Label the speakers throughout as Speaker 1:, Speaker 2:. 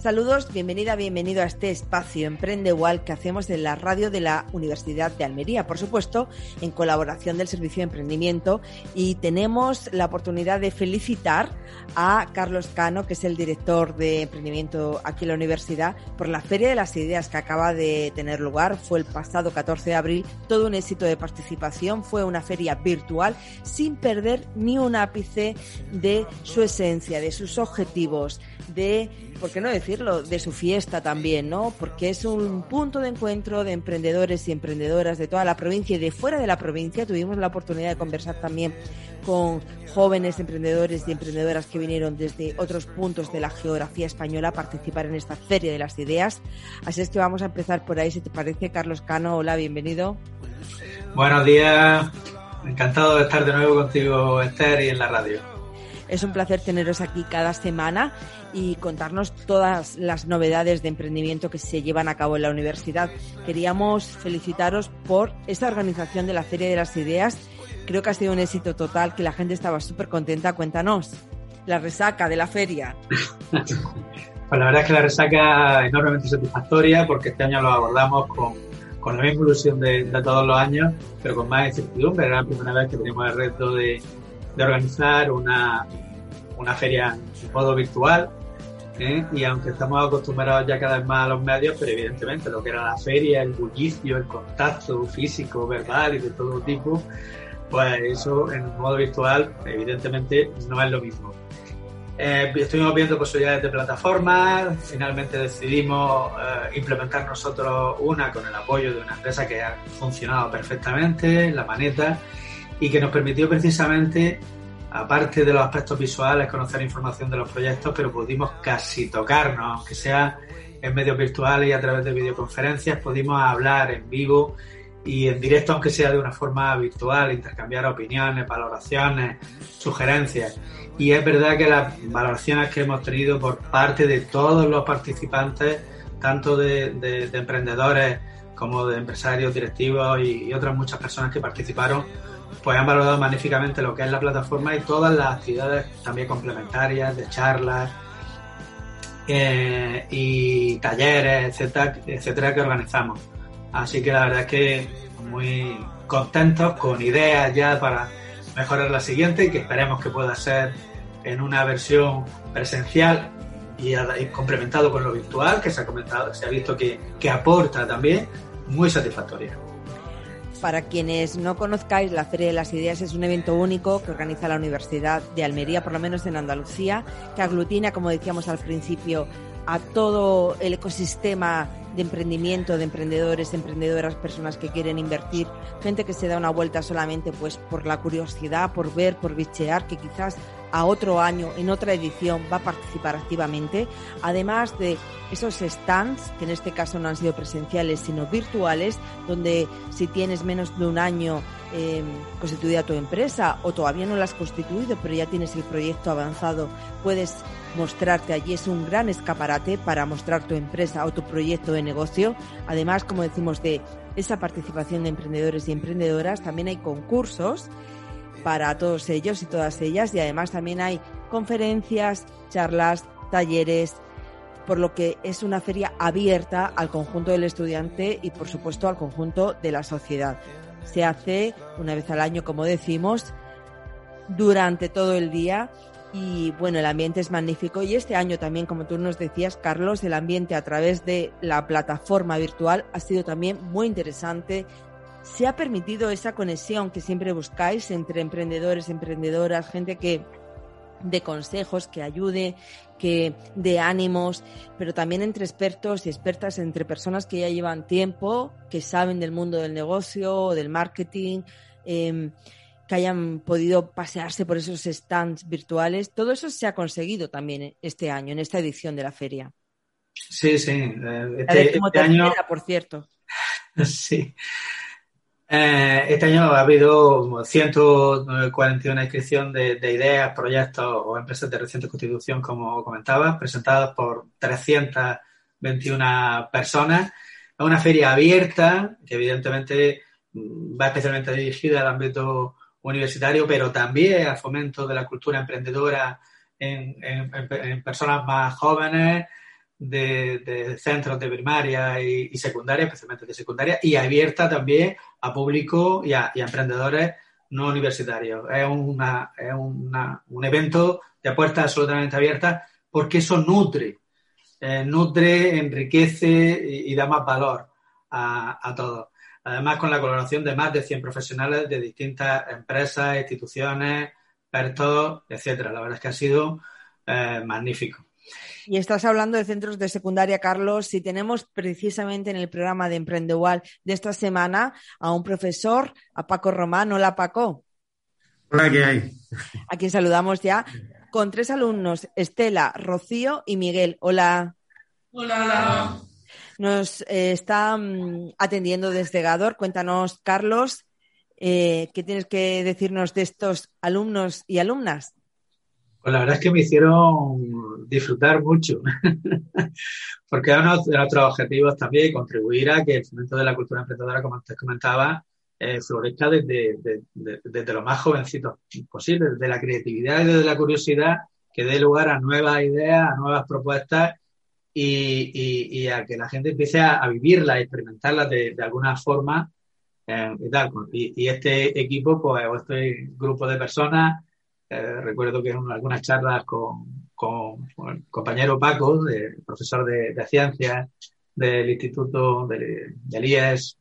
Speaker 1: Saludos, bienvenida, bienvenido a este espacio Emprende Igual que hacemos en la radio de la Universidad de Almería, por supuesto, en colaboración del Servicio de Emprendimiento. Y tenemos la oportunidad de felicitar a Carlos Cano, que es el director de emprendimiento aquí en la universidad, por la Feria de las Ideas que acaba de tener lugar. Fue el pasado 14 de abril, todo un éxito de participación. Fue una feria virtual sin perder ni un ápice de su esencia, de sus objetivos, de, ¿por qué no de su fiesta también, ¿no? Porque es un punto de encuentro de emprendedores y emprendedoras de toda la provincia y de fuera de la provincia. Tuvimos la oportunidad de conversar también con jóvenes emprendedores y emprendedoras que vinieron desde otros puntos de la geografía española a participar en esta Feria de las Ideas. Así es que vamos a empezar por ahí, si te parece, Carlos Cano. Hola, bienvenido.
Speaker 2: Buenos días. Encantado de estar de nuevo contigo, Esther, y en la radio.
Speaker 1: Es un placer teneros aquí cada semana y contarnos todas las novedades de emprendimiento que se llevan a cabo en la universidad. Queríamos felicitaros por esta organización de la Feria de las Ideas. Creo que ha sido un éxito total, que la gente estaba súper contenta. Cuéntanos, la resaca de la feria.
Speaker 2: Pues la verdad es que la resaca es enormemente satisfactoria porque este año lo abordamos con, con la misma ilusión de, de, todos los años, pero con más incertidumbre. Era la primera vez que teníamos el reto de, de organizar una, una feria en modo virtual ¿eh? y aunque estamos acostumbrados ya cada vez más a los medios, pero evidentemente lo que era la feria, el bullicio, el contacto físico, verbal y de todo tipo, pues eso en modo virtual evidentemente no es lo mismo. Eh, estuvimos viendo posibilidades de plataformas, finalmente decidimos eh, implementar nosotros una con el apoyo de una empresa que ha funcionado perfectamente, la Maneta, y que nos permitió precisamente aparte de los aspectos visuales, conocer información de los proyectos, pero pudimos casi tocarnos, aunque sea en medios virtuales y a través de videoconferencias, pudimos hablar en vivo y en directo, aunque sea de una forma virtual, intercambiar opiniones, valoraciones, sugerencias. Y es verdad que las valoraciones que hemos tenido por parte de todos los participantes, tanto de, de, de emprendedores como de empresarios, directivos y otras muchas personas que participaron, pues han valorado magníficamente lo que es la plataforma y todas las actividades también complementarias de charlas eh, y talleres, etcétera, etcétera, que organizamos. Así que la verdad es que muy contentos con ideas ya para mejorar la siguiente y que esperemos que pueda ser en una versión presencial y, complementado con lo virtual, que se ha comentado, se ha visto que, que aporta también, muy satisfactoria.
Speaker 1: Para quienes no conozcáis, la Feria de las Ideas es un evento único que organiza la Universidad de Almería, por lo menos en Andalucía, que aglutina, como decíamos al principio, a todo el ecosistema de emprendimiento, de emprendedores, emprendedoras, personas que quieren invertir, gente que se da una vuelta solamente pues por la curiosidad, por ver, por bichear, que quizás a otro año, en otra edición, va a participar activamente, además de esos stands, que en este caso no han sido presenciales, sino virtuales, donde si tienes menos de un año eh, constituida tu empresa o todavía no la has constituido, pero ya tienes el proyecto avanzado, puedes mostrarte allí. Es un gran escaparate para mostrar tu empresa o tu proyecto de negocio. Además, como decimos, de esa participación de emprendedores y emprendedoras, también hay concursos para todos ellos y todas ellas y además también hay conferencias, charlas, talleres, por lo que es una feria abierta al conjunto del estudiante y por supuesto al conjunto de la sociedad. Se hace una vez al año, como decimos, durante todo el día y bueno, el ambiente es magnífico y este año también, como tú nos decías, Carlos, el ambiente a través de la plataforma virtual ha sido también muy interesante. Se ha permitido esa conexión que siempre buscáis entre emprendedores, emprendedoras, gente que de consejos, que ayude, que de ánimos, pero también entre expertos y expertas, entre personas que ya llevan tiempo, que saben del mundo del negocio, del marketing. Eh, que hayan podido pasearse por esos stands virtuales. Todo eso se ha conseguido también este año, en esta edición de la feria.
Speaker 2: Sí, sí. Este, este año,
Speaker 1: por cierto.
Speaker 2: Sí. Eh, este año ha habido 141 inscripciones de, de, ideas, proyectos o empresas de reciente constitución, como comentabas, presentadas por 321 personas. Es una feria abierta que evidentemente va especialmente dirigida al ámbito universitario, pero también al fomento de la cultura emprendedora en, en, en personas más jóvenes, de, centros de primaria y, secundaria, especialmente de secundaria, y abierta también a público y a, emprendedores no universitarios. Es, una, es un evento de puertas absolutamente abiertas porque eso nutre, eh, nutre, enriquece y, da más valor a, a todos. Además, con la colaboración de más de 100 profesionales de distintas empresas, instituciones, expertos, etcétera. La verdad es que ha sido eh, magnífico.
Speaker 1: Y estás hablando de centros de secundaria, Carlos. Si tenemos precisamente en el programa de Emprendeual de esta semana a un profesor, a Paco Román. Hola, Paco.
Speaker 3: Hola, ¿qué hay?
Speaker 1: A quien saludamos ya con tres alumnos, Estela, Rocío y Miguel. Hola.
Speaker 4: Hola.
Speaker 1: Nos eh, está mm, atendiendo desde Gador. Cuéntanos, Carlos, eh, ¿qué tienes que decirnos de estos alumnos y alumnas?
Speaker 2: Pues la verdad es que me hicieron disfrutar mucho, porque uno de nuestros objetivos también contribuir a que el fomento de la cultura emprendedora, como antes comentaba, eh, florezca desde, desde, lo más jovencito posible, desde la creatividad y desde la curiosidad, que dé lugar a nuevas ideas, a nuevas propuestas y, a que la gente empiece a, vivirlas, a experimentarlas de, alguna forma eh, y tal. Y, este equipo, pues, o este grupo de personas, eh, recuerdo que en algunas charlas con, con, el compañero Paco, profesor de, ciencias del Instituto del, IES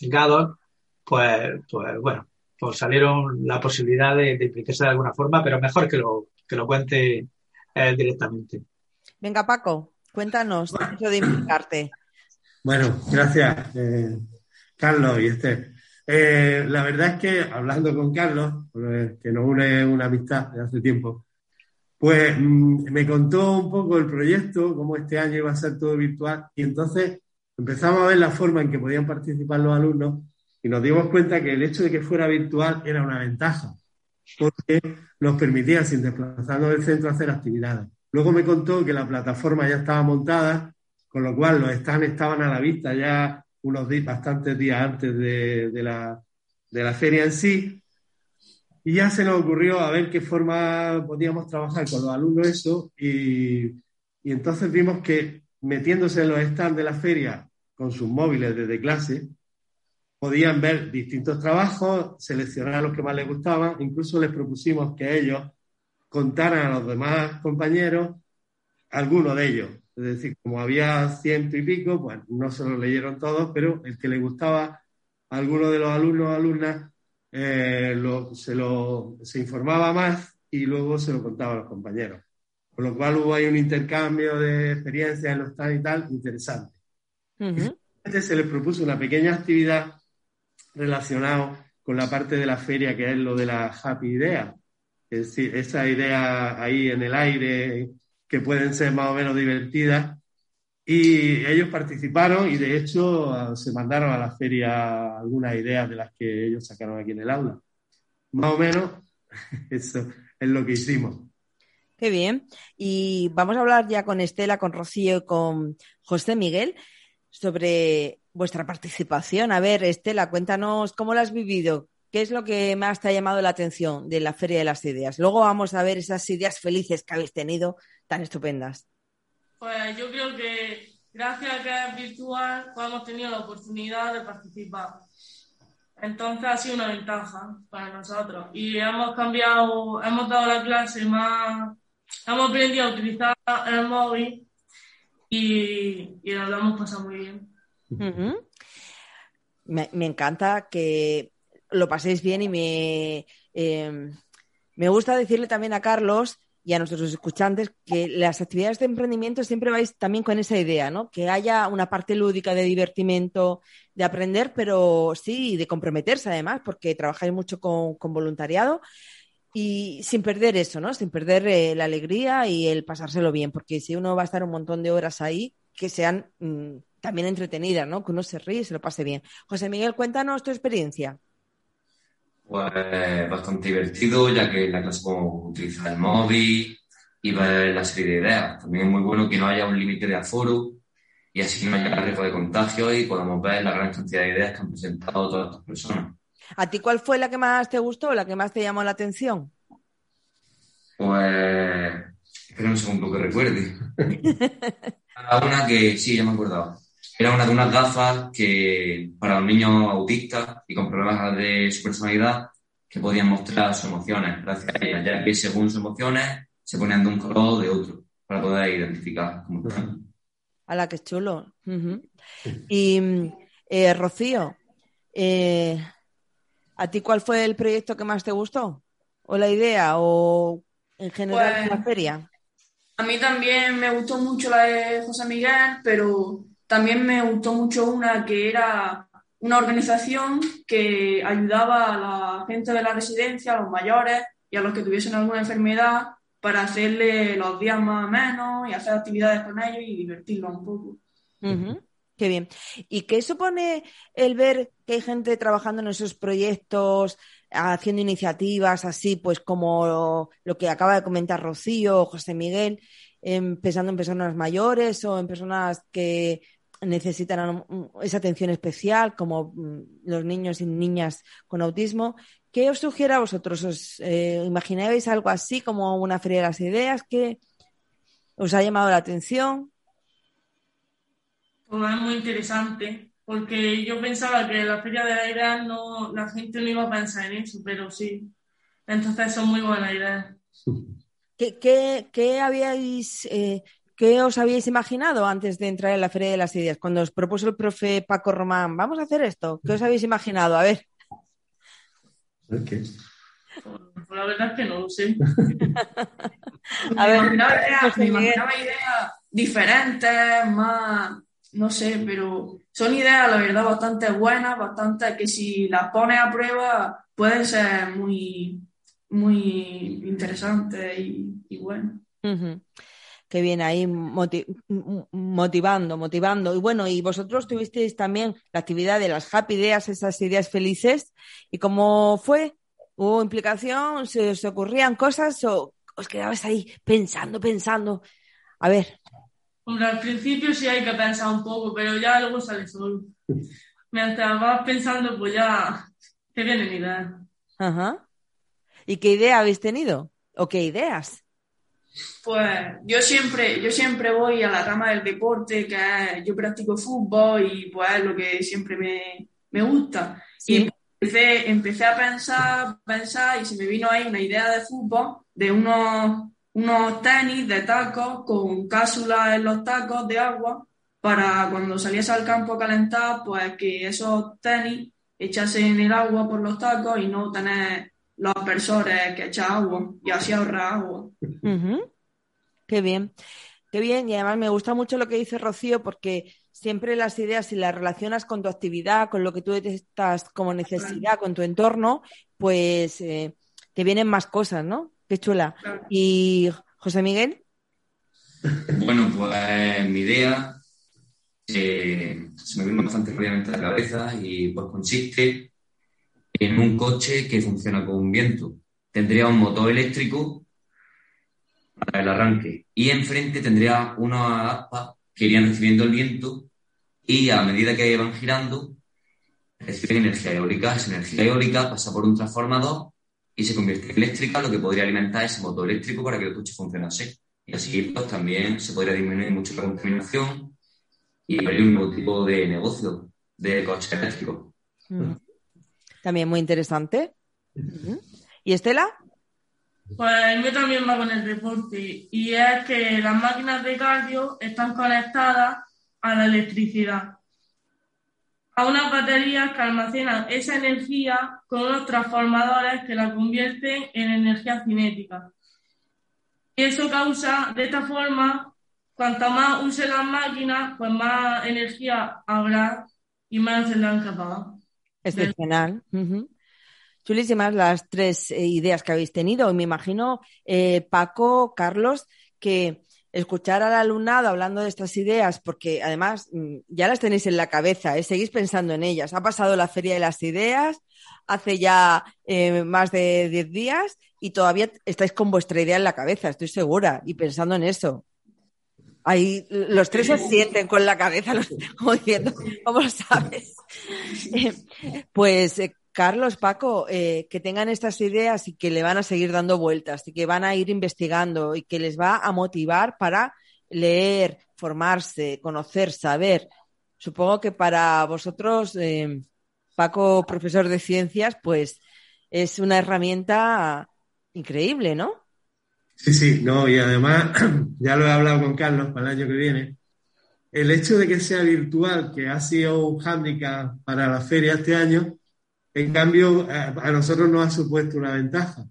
Speaker 2: Gador, pues, pues bueno, pues salieron la posibilidad de, implicarse de alguna forma, pero mejor que lo, que lo cuente eh, directamente.
Speaker 1: Venga, Paco, cuéntanos bueno. de implicarte.
Speaker 3: Bueno, gracias, eh, Carlos y Esther. Eh, la verdad es que hablando con Carlos, que nos une una amistad de hace tiempo, pues mm, me contó un poco el proyecto, cómo este año iba a ser todo virtual, y entonces empezamos a ver la forma en que podían participar los alumnos y nos dimos cuenta que el hecho de que fuera virtual era una ventaja, porque nos permitía, sin desplazarnos del centro, hacer actividades. Luego me contó que la plataforma ya estaba montada, con lo cual los stands estaban a la vista ya unos días, bastantes días antes de, la, feria en sí. Y ya se nos ocurrió a ver qué forma podíamos trabajar con los alumnos eso. Y, y entonces vimos que metiéndose en los stands de la feria con sus móviles desde clase, podían ver distintos trabajos, seleccionar los que más les gustaban. Incluso les propusimos que ellos contaran a los demás compañeros algunos de ellos. Es decir, como había ciento y pico, pues no se lo leyeron todos, pero el que le gustaba a alguno de los alumnos o alumnas eh, se, lo, se informaba más y luego se lo contaba a los compañeros. Con lo cual hubo ahí un intercambio de experiencias en los tal y tal interesante. se les propuso una pequeña actividad relacionada con la parte de la feria que es lo de la happy idea. Es decir, esa idea ahí en el aire que pueden ser más o menos divertidas. Y ellos participaron y de hecho se mandaron a la feria algunas ideas de las que ellos sacaron aquí en el aula. Más o menos eso es lo que hicimos.
Speaker 1: Qué bien. Y vamos a hablar ya con Estela, con Rocío y con José Miguel sobre vuestra participación. A ver, Estela, cuéntanos cómo la has vivido, ¿Qué es lo que más te ha llamado la atención de la Feria de las Ideas? Luego vamos a ver esas ideas felices que habéis tenido tan estupendas.
Speaker 4: Pues yo creo que gracias a que es virtual, pues hemos tenido la oportunidad de participar. Entonces ha sido una ventaja para nosotros. Y hemos cambiado, hemos dado la clase más, hemos aprendido a utilizar el móvil y, lo hemos pasado muy bien.
Speaker 1: me, me, encanta que lo paséis bien y me, eh, me gusta decirle también a Carlos y a nuestros escuchantes que las actividades de emprendimiento siempre vais también con esa idea, ¿no? Que haya una parte lúdica de divertimento, de aprender, pero sí, de comprometerse además, porque trabajáis mucho con, voluntariado y sin perder eso, ¿no? Sin perder eh, la alegría y el pasárselo bien, porque si uno va a estar un montón de horas ahí, que sean mm, también entretenidas, ¿no? Que uno se ríe y se lo pase bien. José Miguel, cuéntanos tu experiencia.
Speaker 5: Pues bastante divertido, ya que la clase podemos utilizar el móvil y ver la serie de ideas. También es muy bueno que no haya un límite de aforo y así no haya riesgo de contagio y podamos ver la gran cantidad de ideas que han presentado todas estas personas.
Speaker 1: ¿A ti cuál fue la que más te gustó, la que más te llamó la atención?
Speaker 5: Pues, espera un segundo que recuerde. una que sí, ya me acordaba. Era una de unas gafas que para los niños autistas y con problemas de su personalidad que podían mostrar sus emociones gracias a ellas, ya que según sus emociones se ponían de un color o de otro para poder identificar cómo están.
Speaker 1: A la que es chulo. Y eh, Rocío, eh, ¿a ti cuál fue el proyecto que más te gustó? ¿O la idea? ¿O en general
Speaker 6: Pues-
Speaker 1: la feria?
Speaker 6: A mí también me gustó mucho la de José Miguel, pero también me gustó mucho una que era una organización que ayudaba a la gente de la residencia, a los mayores y a los que tuviesen alguna enfermedad para hacerle los días más o menos y hacer actividades con ellos y divertirlos un poco.
Speaker 1: Ujú, Qué bien. ¿Y qué supone el ver que hay gente trabajando en esos proyectos, haciendo iniciativas así, pues como lo, que acaba de comentar Rocío o José Miguel, em, pensando en personas mayores o en personas que necesitan esa atención especial, como mm, los niños y niñas con autismo? ¿Qué os sugiere a vosotros? ¿Os eh, imagináis algo así como una feria de las ideas? ¿Qué os ha llamado la atención?
Speaker 4: Pues es muy interesante, porque yo pensaba que la Feria de la Idea no, la gente no iba a pensar en eso, pero sí. Entonces son muy buenas ideas.
Speaker 1: ¿Qué, qué- qué habíais, eh, qué os habíais imaginado antes de entrar en la Feria de las Ideas? Cuando os propuso el profe Paco Román, vamos a hacer esto. ¿Qué os habéis imaginado? A ver.
Speaker 4: Pues la verdad es que no lo sé.
Speaker 1: A
Speaker 6: Me
Speaker 1: ver,
Speaker 6: imaginaba ideas,
Speaker 1: José
Speaker 6: me
Speaker 1: Miguel.
Speaker 6: imaginaba ideas diferentes, más, no sé, pero son ideas, la verdad, bastante buenas, bastante que si las pones a prueba pueden ser muy, muy interesantes y, y buenas.
Speaker 1: Ujú. Qué bien ahí motivando, motivando. Y bueno, y vosotros tuvisteis también la actividad de las happy ideas, esas ideas felices. ¿Y cómo fue? ¿Hubo implicación? ¿Se os ocurrían cosas o os quedabais ahí pensando, pensando? A ver,
Speaker 4: Hombre, al principio sí hay que pensar un poco, pero ya luego sale solo. Mientras vas pensando, pues ya te vienen ideas.
Speaker 1: ajá. ¿Y qué idea habéis tenido? ¿O qué ideas?
Speaker 6: Pues yo siempre, yo siempre voy a la rama del deporte, que es- yo practico fútbol y pues es lo que siempre me, me gusta.
Speaker 1: Sí.
Speaker 6: Y empecé, empecé a pensar, pensar y se me vino ahí una idea de fútbol, de unos, unos tenis de tacos con cápsulas en los tacos de agua para cuando saliese al campo a calentar, pues que esos tenis echasen en el agua por los tacos y no tener los aspersores que echan agua y así ahorrar agua.
Speaker 1: Ujú. Qué bien, qué bien. Y además me gusta mucho lo que dice Rocío porque siempre las ideas, si las relacionas con tu actividad, con lo que tú detectas como necesidad, con tu entorno, pues eh, te vienen más cosas, ¿no? Qué chula. Y José Miguel,
Speaker 5: Bueno, pues mi idea eh, se me vino bastante rápidamente a la cabeza y pues consiste en un coche que funciona con viento. Tendría un motor eléctrico para el arranque y enfrente tendría unas aspas que irían recibiendo el viento y a medida que van girando reciben energía eólica. Esa energía eólica pasa por un transformador y se convierte en eléctrica, lo que podría alimentar ese motor eléctrico para que el coche funcionase. Y así pues también se podría disminuir mucho la contaminación y abrir un nuevo tipo de negocio de coches eléctricos.
Speaker 1: mm, también muy interesante. ¿Y Estela?
Speaker 4: Pues el mío también va con el deporte y es que las máquinas de cardio están conectadas a la electricidad, a unas baterías que almacenan esa energía con unos transformadores que la convierten en energía cinética. Y eso causa, de esta forma, cuanto más use las máquinas, pues más energía habrá y más tendrán que apagar.
Speaker 1: Excepcional. Chulísimas las tres eh, ideas que habéis tenido. Y me imagino, eh, Paco, Carlos, que escuchar al alumnado hablando de estas ideas, porque además mm, ya las tenéis en la cabeza, ¿eh? seguís pensando en ellas. Ha pasado la Feria de las Ideas hace ya eh, más de 10 días y todavía estáis con vuestra idea en la cabeza, estoy segura, y pensando en eso. Ahí los tres se sienten con la cabeza, los- como diciendo, ¿cómo lo sabes? Eh, pues eh, Carlos, Paco, eh, que tengan estas ideas y que le van a seguir dando vueltas y que van a ir investigando y que les va a motivar para leer, formarse, conocer, saber. Supongo que para vosotros, Paco, profesor de ciencias, pues es una herramienta increíble, ¿no?
Speaker 3: Sí, sí, no, y además, ya lo he hablado con Carlos para el año que viene, el hecho de que sea virtual, que ha sido un hándicap para la feria este año, en cambio, a nosotros nos ha supuesto una ventaja.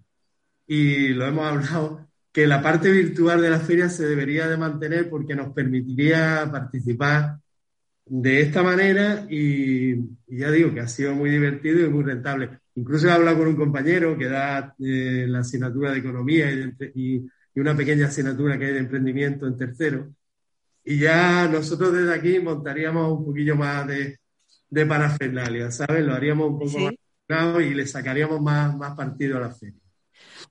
Speaker 3: Y lo hemos hablado, que la parte virtual de la feria se debería de mantener porque nos permitiría participar de esta manera y, ya digo que ha sido muy divertido y muy rentable. Incluso he hablado con un compañero que da eh, la asignatura de economía y, y, una pequeña asignatura que hay de emprendimiento en tercero. Y ya nosotros desde aquí montaríamos un poquillo más de, de parafernalia, ¿sabes? Lo haríamos un poco más y le sacaríamos más, más partido a la feria.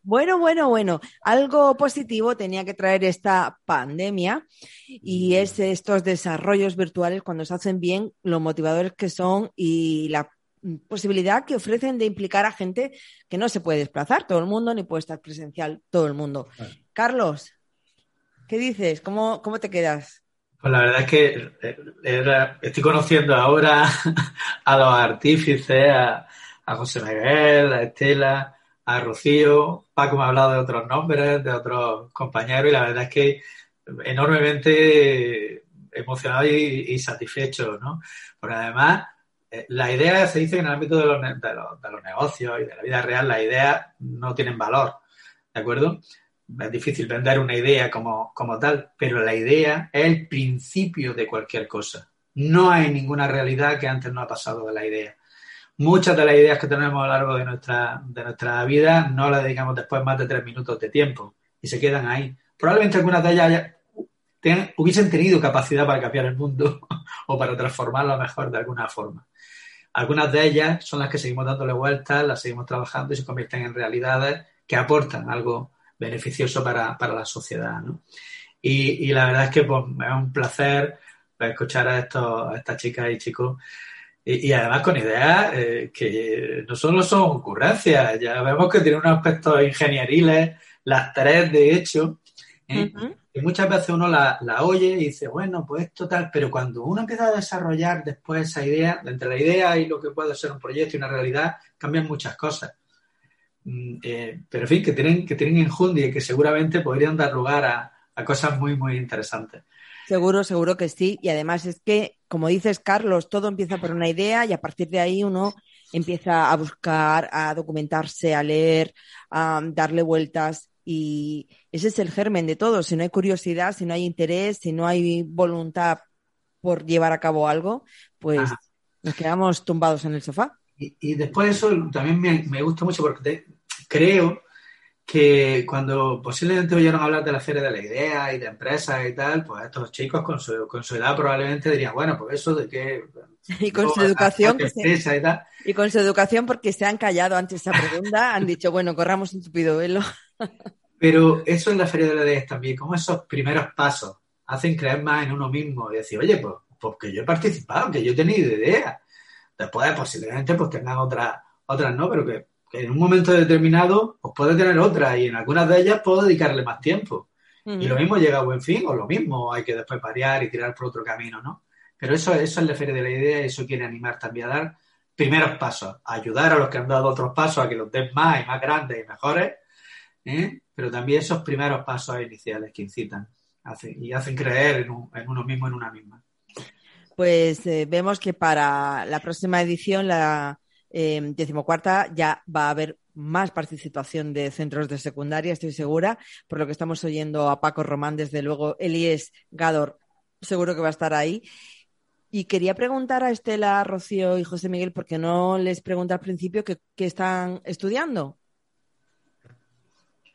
Speaker 1: Bueno, bueno, bueno. Algo positivo tenía que traer esta pandemia y es estos desarrollos virtuales cuando se hacen bien, los motivadores que son y la posibilidad que ofrecen de implicar a gente que no se puede desplazar todo el mundo ni puede estar presencial todo el mundo. Carlos, ¿qué dices? ¿Cómo, cómo te quedas?
Speaker 2: Pues la verdad es que eh, estoy conociendo ahora a los artífices, a, a José Miguel, a Estela, a Rocío. Paco me ha hablado de otros nombres, de otros compañeros, y la verdad es que enormemente emocionado y, satisfecho, ¿no? Porque además, eh, la idea se dice que en el ámbito de los, de, los, negocios y de la vida real, las ideas no tienen valor, ¿de acuerdo? Es difícil vender una idea como, como tal, pero la idea es el principio de cualquier cosa. No hay ninguna realidad que antes no ha pasado de la idea muchas de las ideas que tenemos a lo largo de nuestra, de nuestra vida no las dedicamos después más de tres minutos de tiempo y se quedan ahí. Probablemente algunas de ellas hubiesen tenido capacidad para cambiar el mundo o para transformarlo mejor de alguna forma. Algunas de ellas son las que seguimos dándole vueltas, las seguimos trabajando y se convierten en realidades que aportan algo beneficioso para, la sociedad. Y, la verdad es que pues, es un placer escuchar a, a estas chicas y chicos y, además con ideas eh, que no solo son ocurrencias, ya vemos que tienen unos aspectos ingenieriles, las tres de hecho, ¿eh? y muchas veces uno la, oye y dice, bueno, pues total, pero cuando uno empieza a desarrollar después esa idea, entre la idea y lo que puede ser un proyecto y una realidad, cambian muchas cosas. Mm, eh, pero en fin, que tienen, que tienen enjundia y que seguramente podrían dar lugar a, a cosas muy, muy interesantes.
Speaker 1: Seguro, seguro que sí. Y además es que, como dices, Carlos, todo empieza por una idea y a partir de ahí uno empieza a buscar, a documentarse, a leer, a darle vueltas. Y ese es el germen de todo. Si no hay curiosidad, si no hay interés, si no hay voluntad por llevar a cabo algo, pues nos quedamos tumbados en el sofá.
Speaker 2: Y, después eso también me, me gusta mucho porque creo que cuando posiblemente oyeron hablar de la Feria de la Idea y de empresas y tal, pues estos chicos con su, con su edad probablemente dirían, bueno, pues eso de que...
Speaker 1: Y con su educación... y, con su educación porque se han callado ante esa pregunta, han dicho, bueno, corramos un tupido velo.
Speaker 2: Pero eso en la Feria de la Idea también, como esos primeros pasos hacen creer más en uno mismo y decir, oye, pues, pues que yo he participado, que yo he tenido idea. Después posiblemente pues tengan otras, otras no, pero que en un momento determinado pues puede tener otra y en algunas de ellas puedo dedicarle más tiempo. Y lo mismo llega a buen fin o lo mismo hay que después variar y tirar por otro camino, ¿no? Pero eso, eso es la feria de la idea y eso quiere animar también a dar primeros pasos, ayudar a los que han dado otros pasos a que los den más y más grandes y mejores, ¿eh? pero también esos primeros pasos iniciales que incitan y hacen creer en, uno mismo, en una misma.
Speaker 1: Pues eh, vemos que para la próxima edición la, eh, decimocuarta ya va a haber más participación de centros de secundaria, estoy segura, por lo que estamos oyendo a Paco Román, desde luego Elías Gador, seguro que va a estar ahí. Y quería preguntar a Estela, Rocío y José Miguel, porque no les pregunté al principio qué, están estudiando.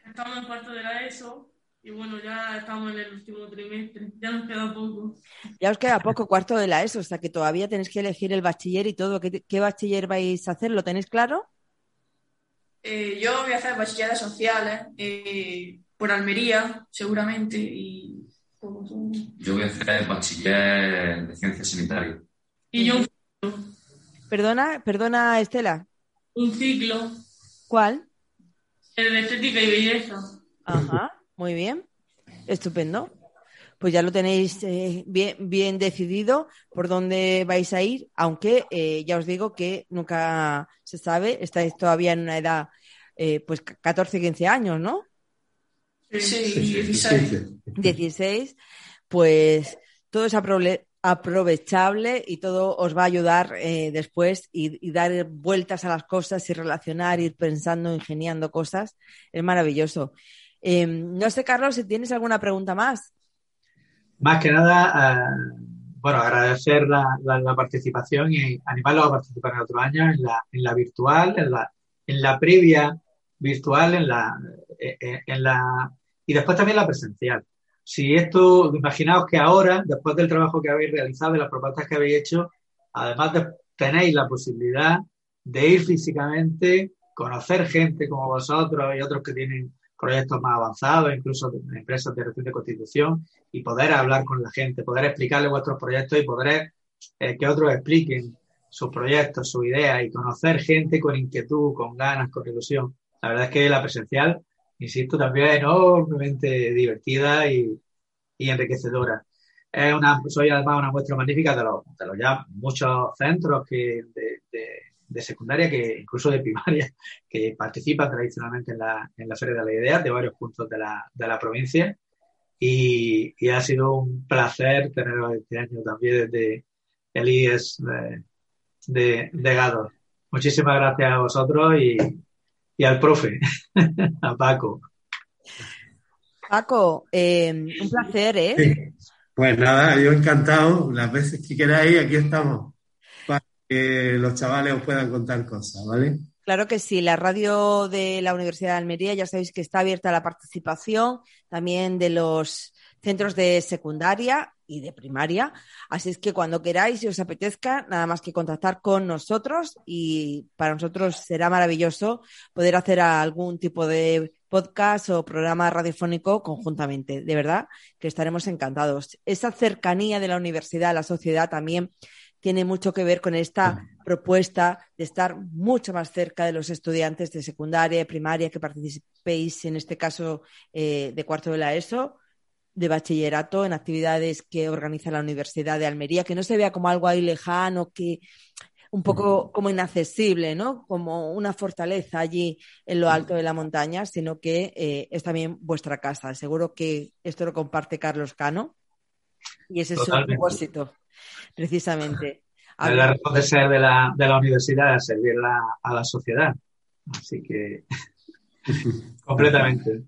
Speaker 4: Estamos en cuarto de la ESO y bueno, ya estamos en el último trimestre, ya nos queda poco.
Speaker 1: Ya os queda poco, cuarto de la ESO, o sea que todavía tenéis que elegir el bachiller y todo. ¿Qué, bachiller vais a hacer? ¿Lo tenéis claro?
Speaker 6: Eh, yo voy a hacer bachiller de sociales eh, por Almería, seguramente, y...
Speaker 5: Yo voy a hacer bachiller de ciencias sanitarias.
Speaker 4: Y yo un
Speaker 1: ciclo. Perdona, perdona, Estela.
Speaker 4: Un ciclo.
Speaker 1: ¿Cuál?
Speaker 4: El de estética y belleza.
Speaker 1: Ajá. Muy bien, estupendo. pues ya lo tenéis eh, bien, bien decidido por dónde vais a ir, aunque eh, ya os digo que nunca se sabe, estáis todavía en una edad, eh, pues 14, 15 años, ¿no?
Speaker 6: Sí, 16.
Speaker 1: 16, pues todo es aprovechable y todo os va a ayudar después y, y, dar vueltas a las cosas y relacionar, ir pensando, ingeniando cosas. Es maravilloso. No sé, Carlos, si tienes alguna pregunta más.
Speaker 2: Más que nada, eh, bueno, agradecer la, la, participación y animarlos a participar en otro año en la, en la virtual, en la, en la previa virtual, en la, eh, eh, en la, y después también la presencial. Si esto, imaginaos que ahora, después del trabajo que habéis realizado y las propuestas que habéis hecho, además de, tenéis la posibilidad de ir físicamente, conocer gente como vosotros y otros que tienen proyectos más avanzados, incluso de empresas de reciente constitución, y poder hablar con la gente, poder explicarle vuestros proyectos y poder eh, que otros expliquen sus proyectos, sus ideas y conocer gente con inquietud, con ganas, con ilusión. La verdad es que la presencial, insisto, también es enormemente divertida y, y enriquecedora. Es una, soy además una muestra magnífica de los, de los ya muchos centros que de, de secundaria, que incluso de primaria, que participan tradicionalmente en la, en la Feria de la Idea de varios puntos de la, de la provincia. Y, y, ha sido un placer tenerlo este año también desde el IES de, de, de Gado. Muchísimas gracias a vosotros y, y al profe, a Paco.
Speaker 1: Paco, eh, un placer, ¿eh?
Speaker 3: Pues nada, yo encantado. Las veces que queráis, aquí estamos que los chavales os puedan contar cosas, ¿vale?
Speaker 1: Claro que sí, la radio de la Universidad de Almería ya sabéis que está abierta a la participación también de los centros de secundaria y de primaria. Así es que cuando queráis y os apetezca, nada más que contactar con nosotros y para nosotros será maravilloso poder hacer algún tipo de podcast o programa radiofónico conjuntamente. De verdad que estaremos encantados. Esa cercanía de la universidad a la sociedad también tiene mucho que ver con esta propuesta de estar mucho más cerca de los estudiantes de secundaria, y primaria, que participéis, en este caso, eh, de cuarto de la ESO, de bachillerato, en actividades que organiza la Universidad de Almería, que no se vea como algo ahí lejano, que un poco como inaccesible, ¿no? Como una fortaleza allí en lo alto de la montaña, sino que eh, es también vuestra casa. Seguro que esto lo comparte Carlos Cano y ese es su propósito precisamente.
Speaker 2: La razón de ser de la, de la universidad es servir a la sociedad. Así que, completamente.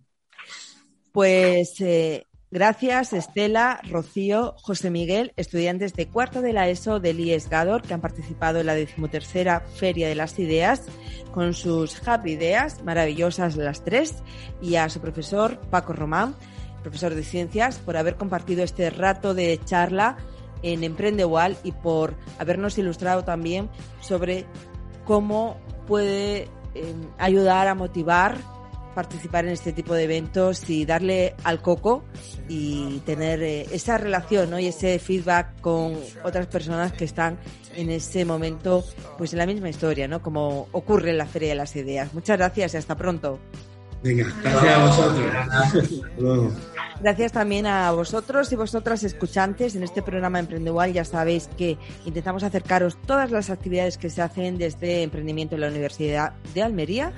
Speaker 1: Pues eh, gracias Estela, Rocío, José Miguel, estudiantes de cuarto de la ESO del IES Gador que han participado en la decimotercera Feria de las Ideas con sus Happy Ideas, maravillosas las tres, y a su profesor Paco Román, profesor de ciencias, por haber compartido este rato de charla en Emprende Igual y por habernos ilustrado también sobre cómo puede eh, ayudar a motivar participar en este tipo de eventos y darle al coco y tener eh, esa relación ¿no? y ese feedback con otras personas que están en ese momento pues en la misma historia, ¿no? Como ocurre en la Feria de las Ideas. Muchas gracias y hasta pronto.
Speaker 3: Venga, gracias a vosotros.
Speaker 1: Gracias también a vosotros y vosotras escuchantes. En este programa Emprendedual ya sabéis que intentamos acercaros todas las actividades que se hacen desde Emprendimiento en la Universidad de Almería.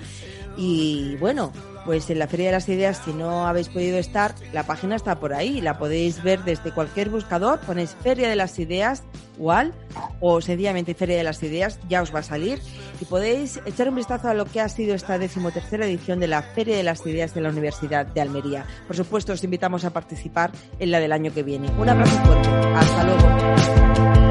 Speaker 1: Y bueno, pues en la Feria de las Ideas, si no habéis podido estar, la página está por ahí, la podéis ver desde cualquier buscador, ponéis Feria de las Ideas igual o sencillamente Feria de las Ideas, ya os va a salir y podéis echar un vistazo a lo que ha sido esta decimotercera edición de la Feria de las Ideas de la Universidad de Almería. Por supuesto, os invitamos a participar en la del año que viene. Un abrazo fuerte. Hasta luego.